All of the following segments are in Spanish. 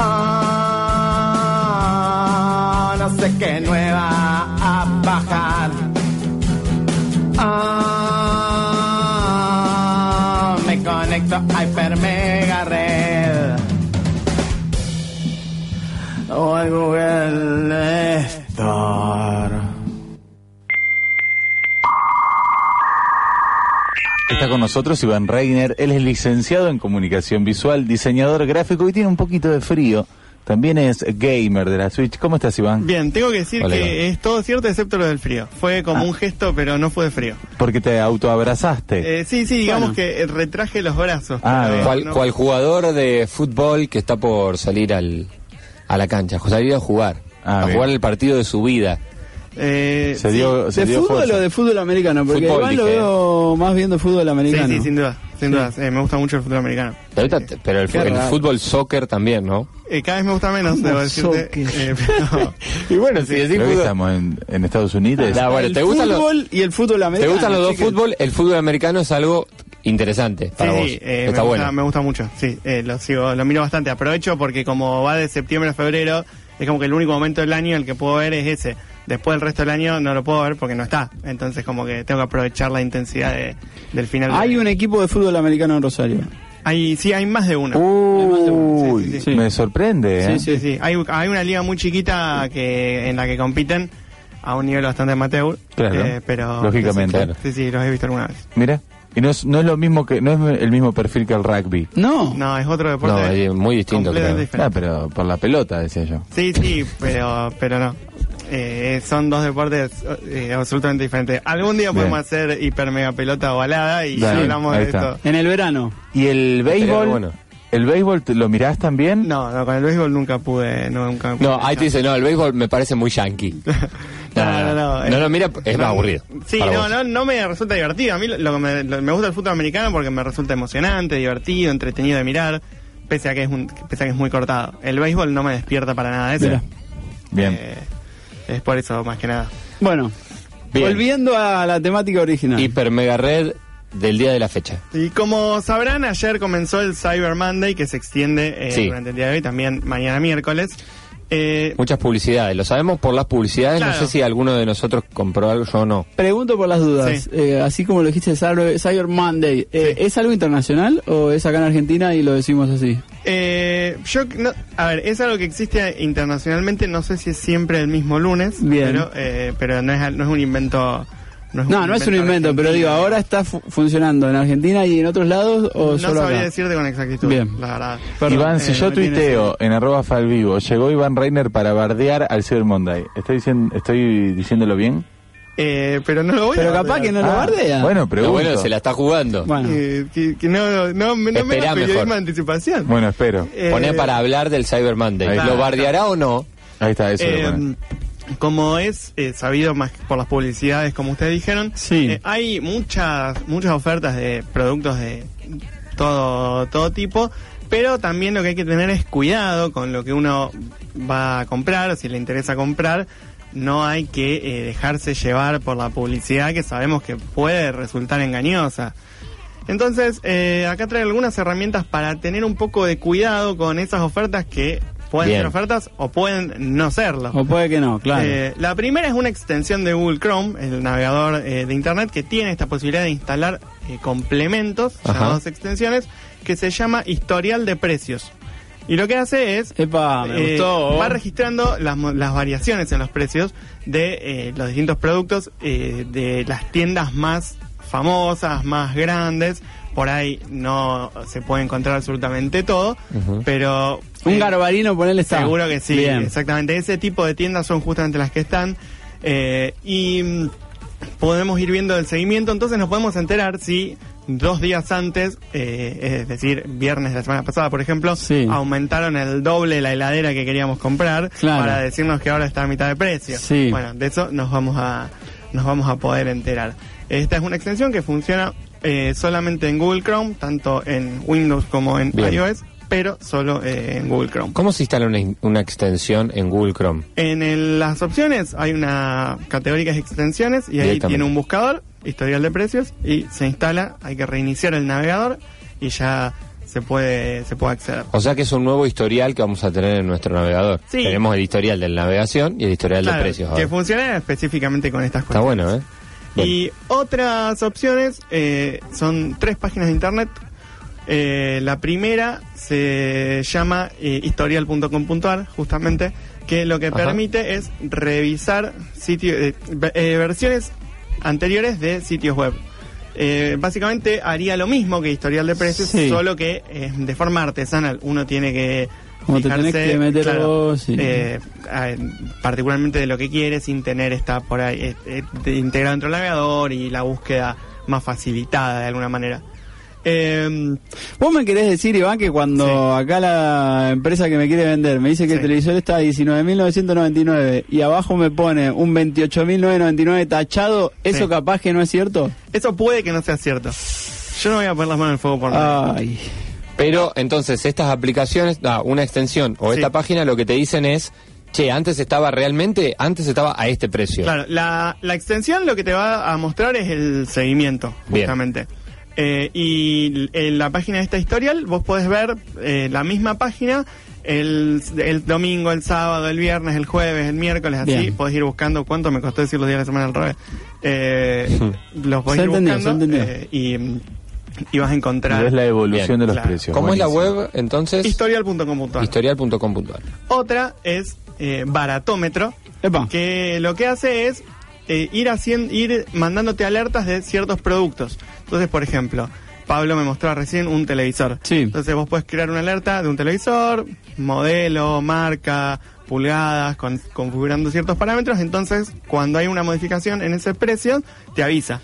Ah, no sé qué nueva a bajar. Ah, me conecto a Hyper Mega Red. O Google con nosotros Iván Reiner, él es licenciado en comunicación visual, diseñador gráfico y tiene un poquito de frío. También es gamer de la Switch. ¿Cómo estás, Iván? Bien, tengo que decir Hola, que Iván. es todo cierto excepto lo del frío. Fue como Ah. un gesto, pero no fue de frío. Porque te autoabrazaste. Eh, sí, sí, digamos Bueno. que retraje los brazos. Ah. ¿Cuál, no- cuál jugador de fútbol que está por salir al, a la cancha? Salir a jugar. Ah, a bien. jugar el partido de su vida. Eh, se sí. dio, se ¿De dio fútbol fuerza. o de fútbol americano, porque Fútbol, Iván lo veo más viendo fútbol Sí, americano. sí, sin duda, sin duda. Eh, me gusta mucho el fútbol americano. Pero, ahorita- pero el, el fútbol soccer también, ¿no? Eh, cada vez me gusta menos, debo decirte. soccer? eh, pero- Y bueno, si decís fútbol, estamos en, en Estados Unidos. Ah, bueno, el ¿te los- fútbol y el fútbol ¿te americano. gustan los dos fútbol? El fútbol americano es algo interesante para sí, vos. sí, eh, está me, bueno. gusta, me gusta mucho. Sí, eh, lo sigo, lo miro bastante. Aprovecho porque como va de septiembre a febrero, es como que el único momento del año en el que puedo ver es ese. Después el resto del año no lo puedo ver porque no está. Entonces como que tengo que aprovechar la intensidad de- del final. Hay de- un equipo de fútbol americano en Rosario. Hay, sí, hay más de uno. Uy, Sí, sí, sí. me sorprende, ¿eh? Sí, sí, sí. Hay, hay una liga muy chiquita que en la que compiten a un nivel bastante amateur. Claro, eh, pero lógicamente. Sí, sí, sí, los he visto alguna vez. Mira, y no es, no es lo mismo que, no es el mismo perfil que el rugby. No. No, es otro deporte. No, es muy distinto, creo. Ah, pero por la pelota, decía yo. Sí, sí, pero, pero no. Eh, son dos deportes eh, absolutamente diferentes. Algún día Bien. podemos hacer hiper mega pelota o balada y Dale, hablamos de está. esto. En el verano. ¿Y el béisbol? bueno. ¿El béisbol te- lo mirás también? No, no, con el béisbol nunca pude. No, nunca pude No, ahí te dice, no, el béisbol me parece muy yankee. No, no, no. No, eh, no, mira, es no, más aburrido. Sí, no, vos. no, no me resulta divertido. A mí lo, lo que me, lo- me gusta el fútbol americano porque me resulta emocionante, divertido, entretenido de mirar, pese a que es, un, pese a que es muy cortado. El béisbol no me despierta para nada de eso. Mira. Bien. Eh, es por eso, más que nada. Bueno, Bien. volviendo a la temática original. Hiper mega red del día de la fecha. Y como sabrán, ayer comenzó el Cyber Monday que se extiende eh, Sí. durante el día de hoy, también mañana miércoles. Eh, Muchas publicidades. Lo sabemos por las publicidades. Claro. No sé si alguno de nosotros compró algo, yo no. Pregunto por las dudas. Sí. Eh, así como lo dijiste, Cyber, Cyber Monday, eh, ¿es algo internacional o es acá en Argentina y lo decimos así? Eh, yo, no- a ver, es algo que existe internacionalmente, no sé si es siempre el mismo lunes, Bien. pero, eh, pero no, es, no es un invento. No, no es un invento, pero digo, ahora está fu- funcionando en Argentina y en otros lados o No solo sabría acá. decirte con exactitud, Bien. la verdad. Perdón, Iván, si eh, yo me tiene tuiteo en arroba falvivo, llegó Iván Reiner para bardear al Cyber Monday. ¿Estoy, diciendo, ¿Estoy diciéndolo bien? Eh, pero no lo voy Pero a capaz bardear. que no lo Ah, bardea. Bueno, Pero pregunto. bueno, se la está jugando. Bueno, Eh, que, que no, no, no, no me Esperá da periodismo de anticipación. Bueno, espero. Eh, Poné para hablar del Cyber Monday. Ahí ¿Lo está. bardeará o no? Ahí está, eso. lo Eh, como es eh, sabido más por las publicidades, como ustedes dijeron, Sí. eh, hay muchas muchas ofertas de productos de todo todo tipo, pero también lo que hay que tener es cuidado con lo que uno va a comprar, o si le interesa comprar, no hay que eh, dejarse llevar por la publicidad que sabemos que puede resultar engañosa. Entonces, eh, acá trae algunas herramientas para tener un poco de cuidado con esas ofertas que pueden Bien. ser ofertas o pueden no serlo. o puede que no, claro. Eh, la primera es una extensión de Google Chrome, el navegador eh, de Internet, que tiene esta posibilidad de instalar eh, complementos, Ajá. llamados extensiones, que se llama historial de precios. Y lo que hace es Epa, me eh, gustó. va registrando las, mo- las variaciones en los precios de eh, los distintos productos eh, de las tiendas más famosas, más grandes. Por ahí no se puede encontrar absolutamente todo, pero Un eh, garbarino, ponele está. Seguro que sí, Bien. exactamente. Ese tipo de tiendas son justamente las que están. eh, y mm, podemos ir viendo el seguimiento, entonces nos podemos enterar si dos días antes, eh, es decir, viernes de la semana pasada, por ejemplo, Sí. aumentaron el doble la heladera que queríamos comprar Claro. para decirnos que ahora está a mitad de precio. Sí. Bueno, de eso nos vamos a, nos vamos a poder enterar. Esta es una extensión que funciona eh, solamente en Google Chrome, tanto en Windows como en Bien. iOS, pero solo eh, en Google Chrome. ¿Cómo se instala una, una extensión en Google Chrome? En el- las opciones hay una categoría es extensiones y ahí tiene un buscador, historial de precios y se instala, hay que reiniciar el navegador y ya se puede se puede acceder. O sea que es un nuevo historial que vamos a tener en nuestro navegador. Sí. Tenemos el historial de navegación y el historial Claro, de precios. que ahora. funciona específicamente con estas Está cosas. bueno, ¿eh? Bien. Y otras opciones eh, son tres páginas de internet. Eh, la primera se llama eh, historial.com.ar, justamente, que lo que Ajá. permite es revisar sitio- ve- versiones anteriores de sitios web. Eh, básicamente haría lo mismo que historial de precios, Sí. solo que eh, de forma artesanal. Uno tiene que Como fijarse, que meter vos, sí. eh, particularmente de lo que quiere sin tener esta por ahí eh, eh, integrado dentro del navegador y la búsqueda más facilitada de alguna manera. Eh, Vos me querés decir, Iván, que cuando acá la empresa que me quiere vender me dice que el televisor está a 19.999 y abajo me pone un 28.999 tachado, ¿eso Sí. capaz que no es cierto? eso puede que no sea cierto. Yo no voy a poner las manos en el fuego por nada. Ay, Pero entonces estas aplicaciones, ah, una extensión o Sí. esta página lo que te dicen es, che, antes estaba realmente, antes estaba a este precio. Claro, la, la extensión lo que te va a mostrar es el seguimiento, Bien. Eh, y en la página de esta historial vos podés ver eh, la misma página el, el domingo, el sábado, el viernes, el jueves, el miércoles, así. Bien. Podés ir buscando cuánto me costó decir los días de la semana al revés. Eh, los podés Se ir entendió, buscando eh, y, y vas a encontrar Y ves la evolución Bien, de los claro. precios. ¿Cómo es la web entonces? historial.com.ar. Historial.com.ar. Otra es eh, Baratómetro, Epa. que lo que hace es eh, ir haciendo, ir mandándote alertas de ciertos productos. Entonces, por ejemplo, Pablo me mostró recién un televisor. Sí. Entonces vos puedes crear una alerta de un televisor, modelo, marca, pulgadas, con- configurando ciertos parámetros. Entonces, cuando hay una modificación en ese precio, te avisa.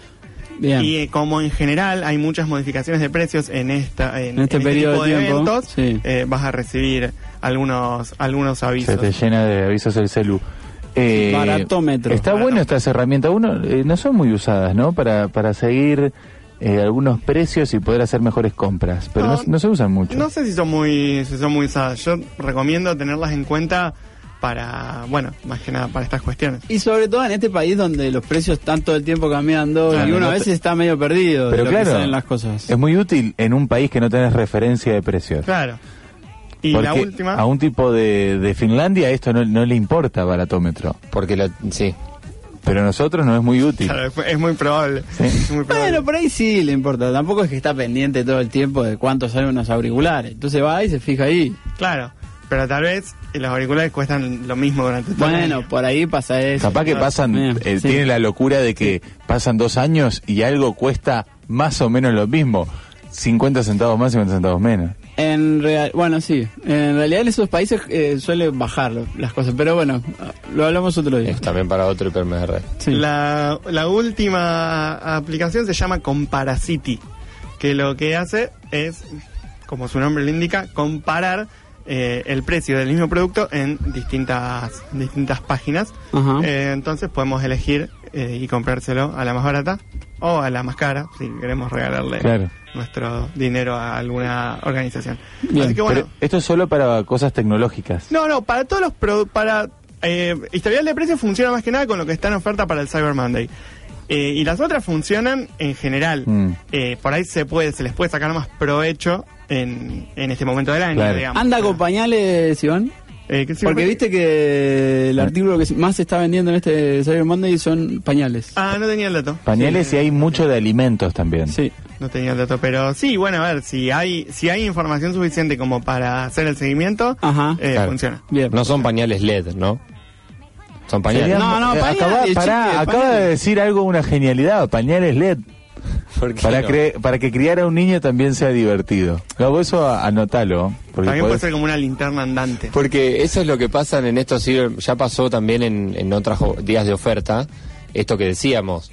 Bien. Y eh, como en general hay muchas modificaciones de precios en esta en, En este periodo tipo de tiempo, eventos, sí. eh, vas a recibir algunos algunos Se avisos. te llena de avisos el celu. Eh, Baratómetro. Está bueno estas herramientas. Uno, eh, no son muy usadas, ¿no? Para, para seguir eh, algunos precios y poder hacer mejores compras. Pero no, No, no se usan mucho. No sé si son muy si son muy usadas. Yo recomiendo tenerlas en cuenta para, bueno, más que nada para estas cuestiones. Y sobre todo en este país donde los precios están todo el tiempo cambiando Claro, y uno no a veces está medio perdido Pero de lo que claro, salen las cosas. es muy útil en un país que no tenés referencia de precios. Claro. Y Porque la última, a un tipo de, de Finlandia esto no, no le importa baratómetro. Porque lo, sí. Pero a nosotros no es muy útil. claro, es- muy probable. Sí. Es muy probable. Bueno, por ahí sí le importa. Tampoco es que está pendiente todo el tiempo de cuánto salen unos auriculares. Entonces va y se fija ahí. Claro, pero tal vez los auriculares cuestan lo mismo durante todo el Bueno, año. por ahí pasa eso. Capaz que pasan, eh, sí. tiene la locura de que pasan dos años y algo cuesta más o menos lo mismo. 50 centavos más, 50 centavos menos. En real, bueno, sí. En realidad en esos países eh, suele bajar las cosas. Pero bueno, lo hablamos otro día. Es también para otro hipermr. Sí. La, la última aplicación se llama Comparacity, que lo que hace es, como su nombre lo indica, comparar eh, el precio del mismo producto en distintas, distintas páginas. Ajá. Eh, entonces podemos elegir eh, y comprárselo a la más barata o a la más cara, si queremos regalarle Claro. nuestro dinero a alguna organización. Bien, Así que bueno, Pero esto es solo para cosas tecnológicas. no, no, para todos los produ- para eh, historial de precios funciona más que nada con lo que está en oferta para el Cyber Monday. Eh, y las otras funcionan en general. Mm. Eh, por ahí se puede, se les puede sacar más provecho en, en este momento del año, Claro. digamos. ¿Anda con pañales, Iván? Eh, Porque viste que el artículo que más se está vendiendo en este Cyber Monday son pañales. Ah, no tenía el dato. Pañales Sí, y hay mucho de alimentos también. Sí. No tenía el dato, pero sí, bueno, a ver, si hay si hay información suficiente como para hacer el seguimiento, Ajá. eh, Claro. funciona. Bien. No son pañales LED, ¿no? Son pañales. Sería- No, no, eh, pañales, acaba, pará, acaba pañales. de decir algo, una genialidad, pañales LED. ¿Por qué Para, no? cre- para que criar a un niño también sea divertido. Gabo, eso anótalo. Porque También puede ser como una linterna andante. Porque eso es lo que pasa en estos ya pasó también en, en otros días de oferta, esto que decíamos.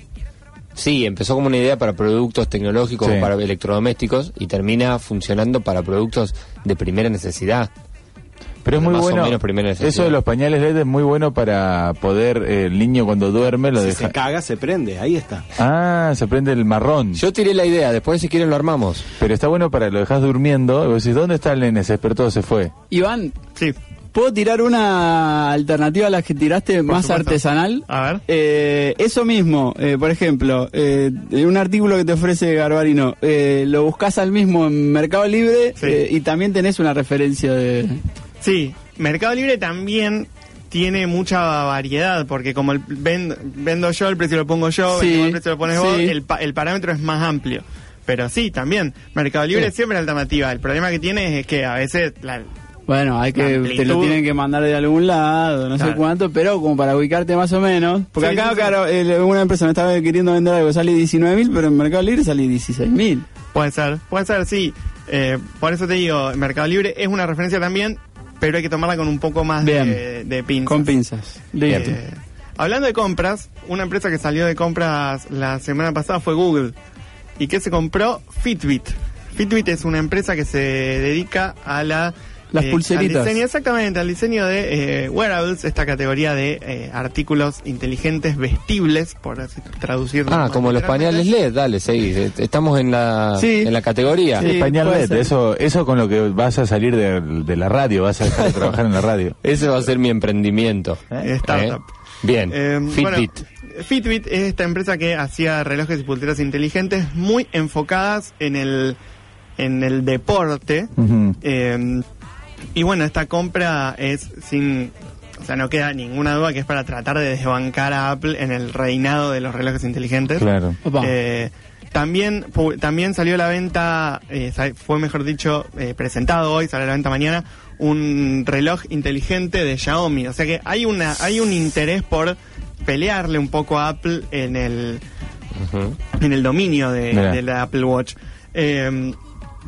Sí, empezó como una idea para productos tecnológicos Sí. o para electrodomésticos y termina funcionando para productos de primera necesidad. Pero es muy más o bueno. menos primera necesidad. Eso de los pañales LED es muy bueno para poder, eh, el niño cuando duerme lo Si deja. se caga, se prende, ahí está. Ah, se prende el marrón. Yo tiré la idea, después si quieren lo armamos. Pero está bueno para lo dejas durmiendo. Y vos decís, ¿dónde está el nene? Se despertó, se fue. Iván, Sí, ¿puedo tirar una alternativa a la que tiraste más supuesto. artesanal? a ver. Eh, eso mismo, eh, por ejemplo, eh, un artículo que te ofrece Garbarino, eh, lo buscas al mismo en Mercado Libre Sí. eh, y también tenés una referencia de... Sí, Mercado Libre también tiene mucha variedad, porque como el ven- vendo yo, el precio lo pongo yo, Sí, el precio lo pones vos, sí. el, pa- el parámetro es más amplio. Pero sí, también, Mercado Libre Sí. es siempre alternativa. El problema que tiene es que a veces la, Bueno, hay que te lo tienen que mandar de algún lado, no sé cuánto, pero como para ubicarte más o menos. Porque Sí, acá, sí, sí. claro, el- una empresa me estaba queriendo vender algo, sale 19 mil, pero en Mercado Libre sale 16 mil. Puede ser, puede ser, sí. Eh, por eso te digo, Mercado Libre es una referencia también, pero hay que tomarla con un poco más de, de pinzas. Con pinzas. Eh, hablando de compras, una empresa que salió de compras la semana pasada fue Google. ¿Y qué se compró? Fitbit. Fitbit es una empresa que se dedica a la... Las al pulseritas. diseño, exactamente, al diseño de eh, wearables, esta categoría de eh, artículos inteligentes vestibles, por así traducirlo. Ah, como los pañales LED, dale, seguí. Eh, Estamos en la, Sí. en la categoría. Sí. Pañal LED, ser. eso, eso con lo que vas a salir de, de la radio, vas a dejar de trabajar en la radio. Ese va a ser mi emprendimiento. Eh, startup. ¿Eh? Bien, Eh, Fitbit. bueno, Fitbit es esta empresa que hacía relojes y pulseras inteligentes muy enfocadas en el, en el deporte. Eh, y bueno, esta compra es sin... O sea, no queda ninguna duda que es para tratar de desbancar a Apple en el reinado de los relojes inteligentes. Claro. Eh, también, pu- también salió a la venta, eh, fue mejor dicho, eh, presentado hoy, sale a la venta mañana, un reloj inteligente de Xiaomi. O sea que hay una, hay un interés por pelearle un poco a Apple en el, en el dominio de, la Apple Watch.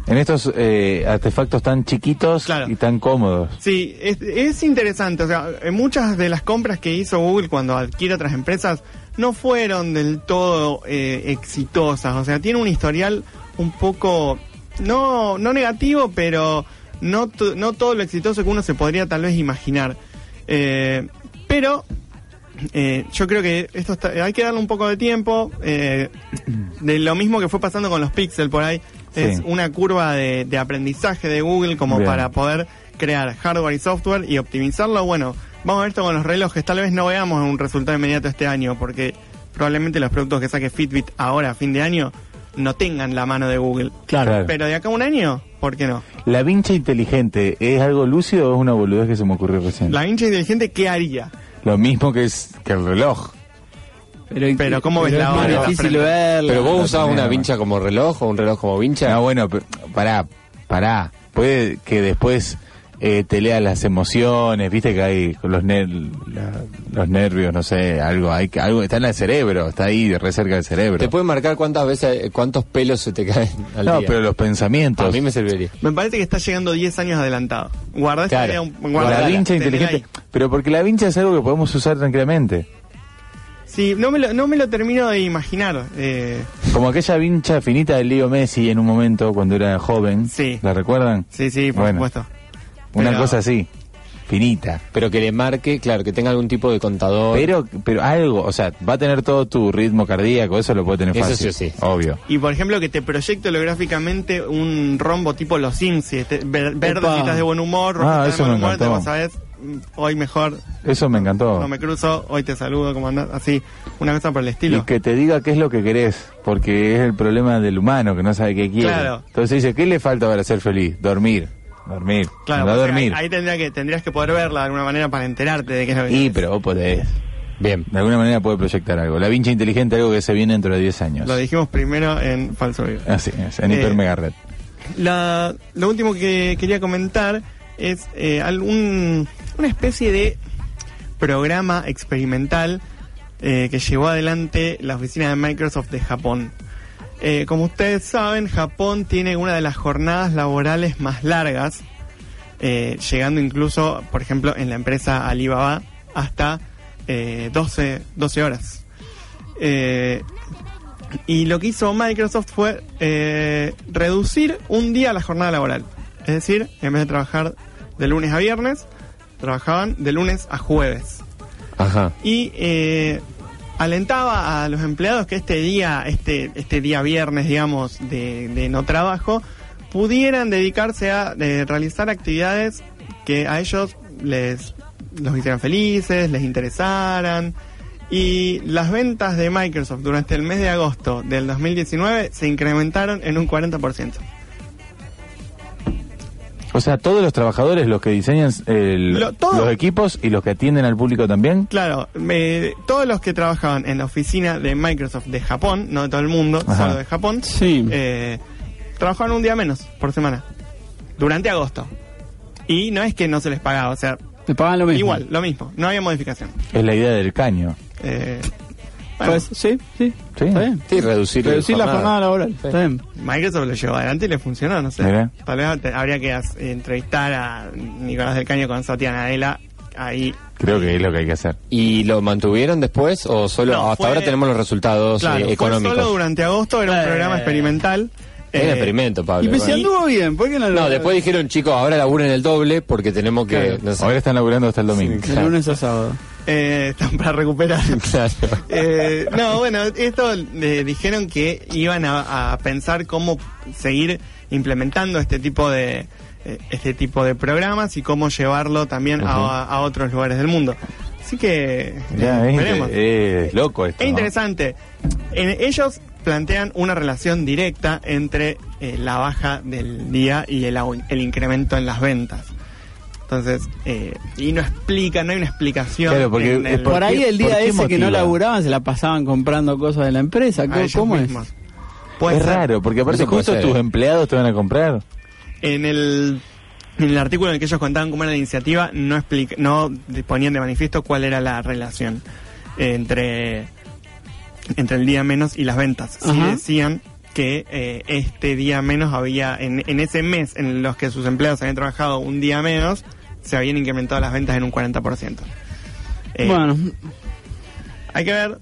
En estos eh, artefactos tan chiquitos Claro. y tan cómodos. Sí, es, es interesante. O sea, muchas de las compras que hizo Google cuando adquiere otras empresas no fueron del todo eh, exitosas. O sea, tiene un historial un poco, no, no negativo, pero no, no todo lo exitoso que uno se podría tal vez imaginar. Eh, pero eh, yo creo que esto está- hay que darle un poco de tiempo. eh, de lo mismo que fue pasando con los Pixel por ahí. Es Sí. una curva de, de aprendizaje de Google como Bien. para poder crear hardware y software y optimizarlo. Bueno, vamos a ver esto con los relojes. Tal vez no veamos un resultado inmediato este año porque probablemente los productos que saque Fitbit ahora a fin de año no tengan la mano de Google. Claro. Pero de acá a un año, ¿por qué no? ¿La vincha inteligente es algo lúcido o es una boludez que se me ocurrió recién? La hincha inteligente, ¿qué haría? Lo mismo que es que el reloj. Pero, Pero ¿cómo ves pero la es hora la difícil verla. Pero vos usabas una ¿no? vincha como reloj o un reloj como vincha. Ah, bueno, pero, pará, pará. Puede que después eh, te lea las emociones, viste que hay los, ner- la- los nervios, no sé, algo, hay que- algo está en el cerebro, está ahí re cerca del cerebro. Te puede marcar cuántas veces, cuántos pelos se te caen al no, día. pero los pensamientos. A mí me serviría. Me parece que está llegando 10 años adelantado. Guarda esta Claro. la vincha inteligente. ahí. Pero porque la vincha es algo que podemos usar tranquilamente. Sí, no me lo, no me lo termino de imaginar. Eh, Como aquella vincha finita de Leo Messi en un momento cuando era joven. Sí. ¿La recuerdan? sí, sí, por Bueno. supuesto. Una Pero- cosa así, finita. Pero que le marque, claro, que tenga algún tipo de contador. Pero, pero algo, o sea, va a tener todo tu ritmo cardíaco, eso lo puede tener Eso fácil. sí o sí. Obvio. Y por ejemplo, que te proyecte holográficamente un rombo tipo los Sims. si este- ver, si estás de buen humor, rojo Ah, si estás eso de me buen humor, encantó. vos sabés, mm, hoy mejor, Eso me encantó. no me cruzo, hoy te saludo, como andás, así, una cosa por el estilo. Y que te diga qué es lo que querés, porque es el problema del humano que no sabe qué quiere. Claro. Entonces dice, ¿qué le falta para ser feliz? Dormir. Dormir. Claro, no dormir. Ahí, ahí tendría que, tendrías que poder verla de alguna manera para enterarte de qué es lo que Y, querés. pero vos podés. Bien. De alguna manera puede proyectar algo. La vincha inteligente, algo que se viene dentro de 10 años. Lo dijimos primero en Falso Vivo. Así es, en Eh, Hiper Mega Red. La, lo último que quería comentar es eh, algún, una especie de programa experimental eh, que llevó adelante la oficina de Microsoft de Japón. Eh, como ustedes saben, Japón tiene una de las jornadas laborales más largas, eh, llegando incluso, por ejemplo, en la empresa Alibaba hasta eh, 12, 12 horas. Eh, y lo que hizo Microsoft fue reducir un día la jornada laboral. Es decir, en vez de trabajar de lunes a viernes, trabajaban de lunes a jueves. Ajá. Y eh, alentaba a los empleados que este día, este, este día viernes, digamos, de, de no trabajo, pudieran dedicarse a realizar actividades que a ellos les los hicieran felices, les interesaran. Y las ventas de Microsoft durante el mes de agosto del 2019 se incrementaron en un 40%. O sea, todos los trabajadores, los que diseñan el- Lo- todo. los equipos y los que atienden al público también. Claro, me- todos los que trabajaban en la oficina de Microsoft de Japón, no de todo el mundo, Ajá. solo de Japón, Sí. eh, trabajaban un día menos por semana, durante agosto. Y no es que no se les pagaba, o sea, lo mismo. igual, lo mismo, no había modificación. Es la idea del caño. Eh, bueno, Pues, sí, sí. Sí. Está bien. Sí, reducir, Reducir la jornada laboral. Está bien. Microsoft lo llevó adelante y le funcionó, no sé. Mirá. Tal vez habría que entrevistar a Nicolás del Caño con Satya Nadella ahí. Creo que es lo que hay que hacer. ¿Y lo mantuvieron después o solo No, hasta fue- ahora tenemos los resultados Claro, eh, fue económicos? solo durante agosto, era un Eh. programa experimental. Es un Eh, experimento, Pablo. Y pues si Bueno. anduvo bien, ¿por qué no lo No, después dijeron, chicos, ahora laburen el doble porque tenemos que... Claro. no sé. Ahora están laburando hasta el domingo. De lunes a sábado. Eh, están para recuperar. Claro. Eh, no, bueno, esto eh, dijeron que iban a, a pensar cómo seguir implementando este tipo de eh, este tipo de programas y cómo llevarlo también a, a otros lugares del mundo. Así que Ya, eh, es, veremos. es loco esto. Es interesante. En- ellos plantean una relación directa entre eh, la baja del día y el, el incremento en las ventas. Entonces, eh, y no explica, no hay una explicación. Claro, porque en es el- ¿Por Por, ahí el día ese que no laburaban se la pasaban comprando cosas de la empresa. ¿Cómo, cómo es? Puede Es ser. raro, porque aparte justo tus empleados te van a comprar. En el, en el artículo en el que ellos contaban cómo era la iniciativa, no, explica, no ponían de manifiesto cuál era la relación entre, entre el día menos y las ventas. Sí Ajá. decían que eh, este día menos había, en, en ese mes en los que sus empleados habían trabajado un día menos, se habían incrementado las ventas en un 40%. Eh, Bueno, hay que ver.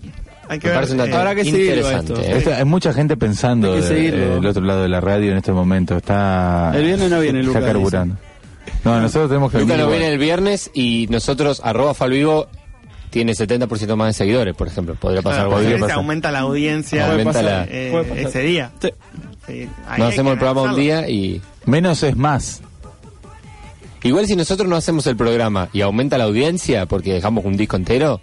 Hay que Me ver. eh, Habrá que seguirlo interesante. esto. ¿eh? Esto- hay mucha gente pensando de- seguirlo. del otro lado de la radio en este momento. Está, El viernes no viene está Lucas, carburando. No, nosotros tenemos que Lucas igual. viene el viernes y nosotros, arroba Falvivo, tiene 70% más de seguidores, por ejemplo. Podría pasar claro, algo se aumenta la audiencia Aumenta eh, la- eh, ese día. Sí. No hacemos el programa un día y... Menos es más. Igual si nosotros no hacemos el programa y aumenta la audiencia porque dejamos un disco entero,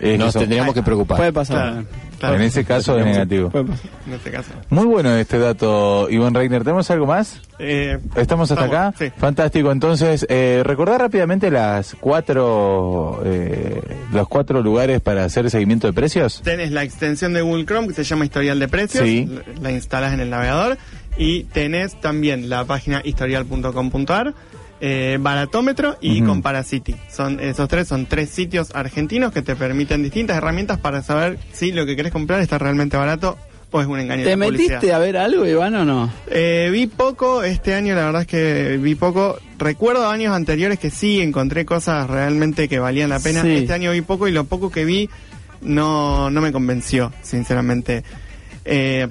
Es nos eso. tendríamos que preocupar. puede pasar. Claro, claro, En ese caso es negativo. Puede pasar. en este caso. Muy bueno este dato, Iván Reiner. ¿Tenemos algo más? Eh, ¿Estamos hasta acá? sí. Fantástico. Entonces, eh, recordar rápidamente las cuatro, eh, los cuatro lugares para hacer seguimiento de precios. tenés la extensión de Google Chrome que se llama Historial de Precios, Sí. la, la instalás en el navegador y tenés también la página historial.com.ar, eh, Baratómetro y Ujú. Comparacity. Son, esos tres son tres sitios argentinos que te permiten distintas herramientas para saber si lo que querés comprar está realmente barato o es un engaño ¿Te de publicidad. metiste a ver algo, Iván, o no? Eh, vi poco este año, la verdad es que vi poco. Recuerdo años anteriores que sí encontré cosas realmente que valían la pena. Sí. Este año vi poco y lo poco que vi no, no me convenció, sinceramente. Eh,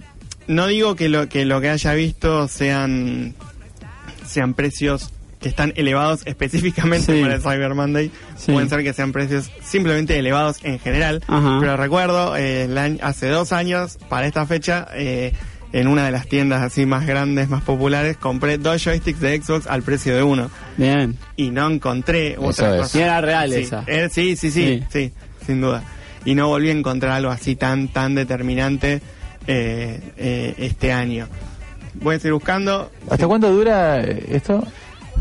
no digo que lo que lo que haya visto sean sean precios que están elevados específicamente Sí. para el Cyber Monday. Sí. Pueden ser que sean precios simplemente elevados en general. Ajá. Pero recuerdo, eh, hace dos años, para esta fecha, eh, en una de las tiendas así más grandes, más populares, compré dos joysticks de Xbox al precio de uno. Bien. Y no encontré Eso otra es. cosa. Y era real Sí, esa. eh, sí, sí, sí, Sí. sí, sin duda. Y no volví a encontrar algo así tan, tan determinante eh, eh, este año. Voy a seguir buscando. ¿Hasta cuándo dura esto?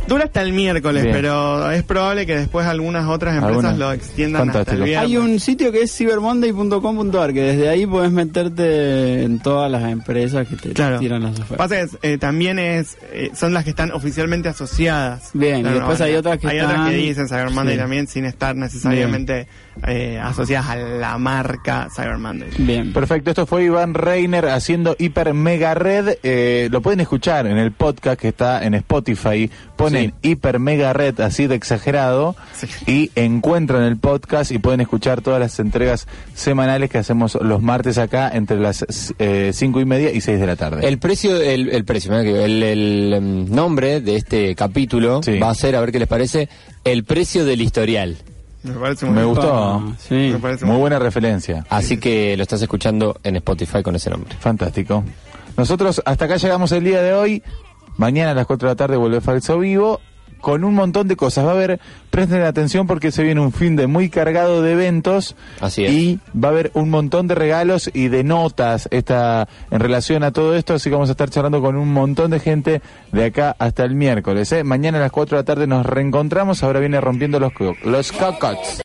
Dura hasta el miércoles, Bien. pero es probable que después algunas otras empresas Algunas. lo extiendan hasta el viernes. Hay un sitio que es cybermonday.com.ar que desde ahí puedes meterte en todas las empresas que te Claro. tiran las ofertas. Pasa que es, eh, también es eh, son las que están oficialmente asociadas. Bien, y después hay otras que hay otras están- que dicen Cyber Monday Sí. también sin estar necesariamente eh, asociadas a la marca Cyber Monday. Bien. Perfecto, esto fue Iván Reiner haciendo Hiper Mega Red. Eh, lo pueden escuchar en el podcast que está en Spotify. Ponen Hiper Mega Red así de exagerado Sí. y encuentran el podcast y pueden escuchar todas las entregas semanales que hacemos los martes acá entre las eh, cinco y media y seis de la tarde. El precio, el, el precio, el, el, em, nombre de este capítulo Sí. va a ser, a ver qué les parece, el precio del historial. Me parece muy Me bien. gustó. Ah, sí. Me parece Muy muy buena referencia. Así que lo estás escuchando en Spotify con ese nombre. Fantástico. Nosotros hasta acá llegamos el día de hoy. Mañana a las 4 de la tarde vuelve Falso Vivo con un montón de cosas. Va a haber, presten atención porque se viene un fin de muy cargado de eventos. Así es. Y va a haber un montón de regalos y de notas esta, en relación a todo esto. Así que vamos a estar charlando con un montón de gente de acá hasta el miércoles. ¿eh? Mañana a las 4 de la tarde nos reencontramos. Ahora viene rompiendo los, los cocots.